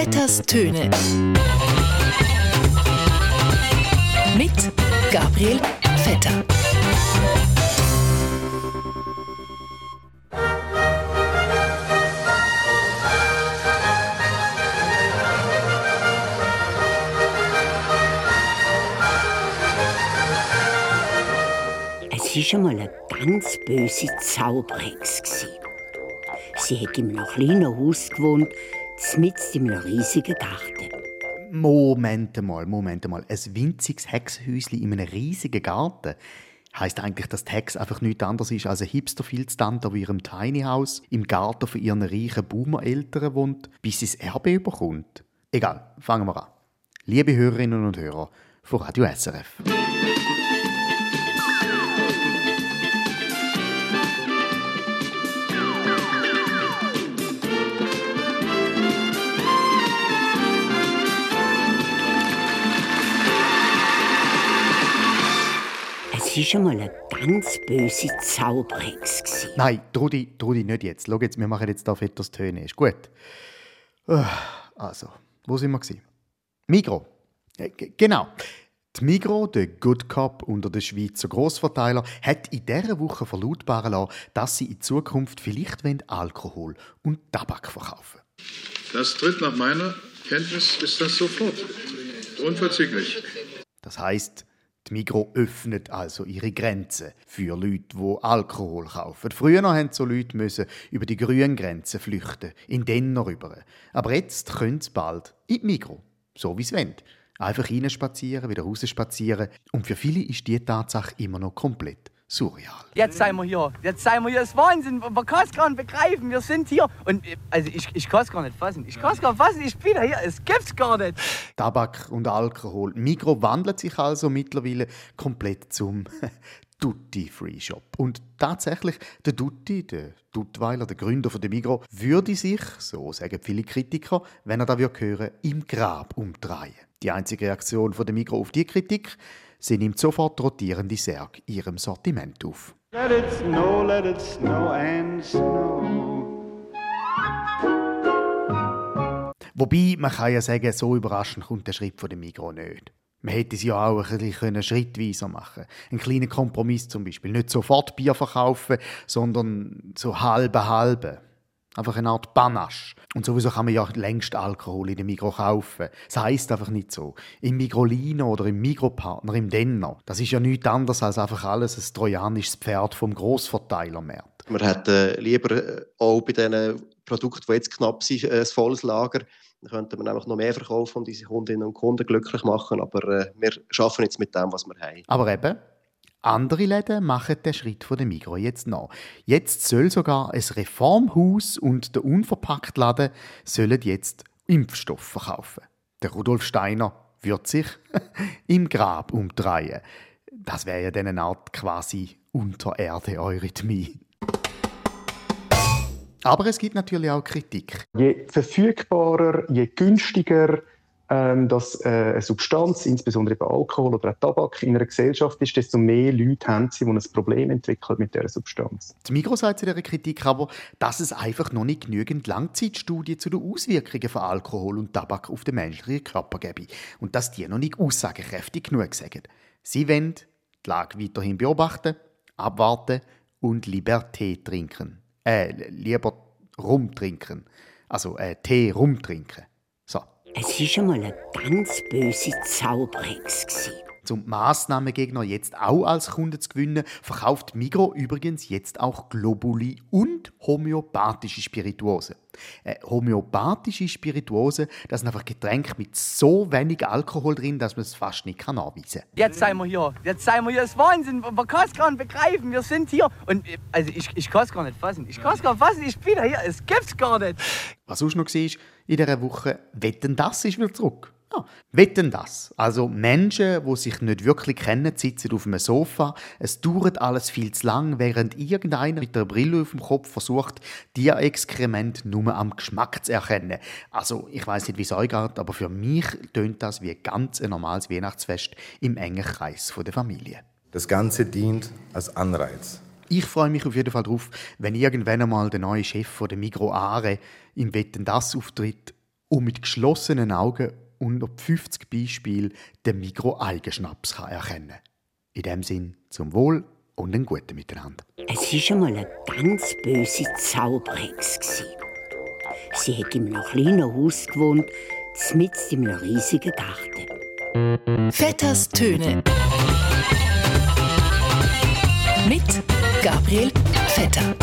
Vetters Töne. Mit Gabriel Vetter. Es war schon mal eine ganz böse Zauberhex. Sie hat in einem kleinen Haus gewohnt, mitten in einem riesigen Garten. Moment mal, Moment mal. Ein winziges Hexhäuschen in einem riesigen Garten. Heißt eigentlich, dass die Hex einfach nichts anderes ist als ein Hipster-Filztante, die in ihrem Tiny House im Garten von ihren reichen Boomer-Eltern wohnt, bis sie das Erbe überkommt? Egal, fangen wir an. Liebe Hörerinnen und Hörer von Radio SRF. Es war schon mal eine ganz böse Zauberhex. gewesen. Nein, Trudi, Trudi, nicht jetzt. Schau jetzt, wir machen jetzt da fettes Töne. Ist gut. Ah, Also, wo sind wir gewesen? Migro. Äh, Genau. Die Migro, der Good Cop unter den Schweizer Grossverteiler, hat in dieser Woche verlautbaren lassen, dass sie in Zukunft vielleicht Alkohol und Tabak verkaufen Das tritt nach meiner Kenntnis ist das sofort. Unverzüglich. Das heißt, die Migro öffnet also ihre Grenzen für Leute, die Alkohol kaufen. Früher mussten so Leute über die grünen Grenzen flüchten, in Denner rüber. Aber jetzt können sie bald in die Migro, so wie sie wollen. Einfach reinspazieren, wieder rausspazieren. Und für viele ist die Tatsache immer noch komplett surreal. Jetzt seien wir hier. Jetzt seien wir hier. Das ist Wahnsinn. Man kann es gar nicht begreifen. Wir sind hier. Und äh, also ich, ich kann es gar nicht fassen. Ich kann es gar nicht fassen. Ich bin hier. Es gibt's gar nicht. Tabak und Alkohol. Migro wandelt sich also mittlerweile komplett zum Duty-Free-Shop. Und tatsächlich, der Duty, der Duttweiler, der Gründer von der Migro, würde sich, so sagen viele Kritiker, wenn er da würde hören, im Grab umdrehen. Die einzige Reaktion von der Migro auf die Kritik, sie nimmt sofort rotierende Särge ihrem Sortiment auf. Let it snow, let it snow and snow. Wobei, man kann ja sagen, so überraschend kommt der Schritt von der Migros nicht. Man hätte es ja auch ein bisschen können schrittweiser machen Ein kleiner Kompromiss zum Beispiel. Nicht sofort Bier verkaufen, sondern so halbe halbe. Einfach eine Art Panache. Und sowieso kann man ja längst Alkohol in der Migros kaufen. Das heisst einfach nicht so. Im Migrolino oder im Migropartner, im Denner. Das ist ja nichts anderes als einfach alles ein trojanisches Pferd vom Grossverteilermarkt. Wir hätten lieber äh, auch bei diesen Produkten, die jetzt knapp sind, äh, ein volles Lager. Dann könnten wir nämlich noch mehr verkaufen und unsere Kundinnen und Kunden glücklich machen. Aber äh, wir arbeiten jetzt mit dem, was wir haben. Aber eben, andere Läden machen den Schritt von der Migros jetzt nach. Jetzt soll sogar ein Reformhaus und der Unverpacktladen sollen jetzt Impfstoff verkaufen. Der Rudolf Steiner wird sich im Grab umdrehen. Das wäre ja dann eine Art quasi Untererde-Eurythmie. Aber es gibt natürlich auch Kritik. Je verfügbarer, je günstiger ähm, dass äh, eine Substanz, insbesondere eben Alkohol oder Tabak, in einer Gesellschaft ist, desto mehr Leute haben sie, die ein Problem entwickeln mit dieser Substanz. Die Migros sagt zu dieser Kritik aber, dass es einfach noch nicht genügend Langzeitstudien zu den Auswirkungen von Alkohol und Tabak auf den menschlichen Körper gebe und dass die noch nicht aussagekräftig genug sagen. Sie wollen die Lage weiterhin beobachten, abwarten und lieber Tee trinken. Äh, lieber Rum trinken. Also äh, Tee rumtrinken. Es war schon mal eine ganz böse Zauberhex. Zum Massnahmengegner jetzt auch als Kunde zu gewinnen, verkauft Migro übrigens jetzt auch Globuli und homöopathische Spirituosen. Äh, homöopathische Spirituosen, das sind einfach Getränke mit so wenig Alkohol drin, dass man es fast nicht kann nachweisen kann. Jetzt seien wir hier. Jetzt seien wir hier. Das ist Wahnsinn. Man kann es gar nicht begreifen. Wir sind hier. Und äh, also ich, ich kann es gar nicht fassen. Ich kann es gar nicht fassen. Ich bin hier. Es gibt's gar nicht. Was sonst noch war, in dieser Woche, Wetten, das ist wieder zurück. Ja, wetten das. Also Menschen, die sich nicht wirklich kennen, sitzen auf einem Sofa. Es dauert alles viel zu lang, während irgendeiner mit der Brille auf dem Kopf versucht, die Exkrement nur am Geschmack zu erkennen. Also ich weiß nicht, wie es euch geht, aber für mich tönt das wie ganz ein normales Weihnachtsfest im engen Kreis der Familie. Das Ganze dient als Anreiz. Ich freue mich auf jeden Fall darauf, wenn irgendwann einmal der neue Chef von der Migro Are im Wetten das auftritt und mit geschlossenen Augen und auf 50 Beispielen den Mikro-Eigenschnaps kann erkennen In dem Sinn zum Wohl und einen guten Miteinander. Es war einmal eine ganz böse Zauberhex. Sie hat in einem kleinen Haus gewohnt, mitten in einem riesigen Garten. Vetters Töne. Mit Gabriel Vetter.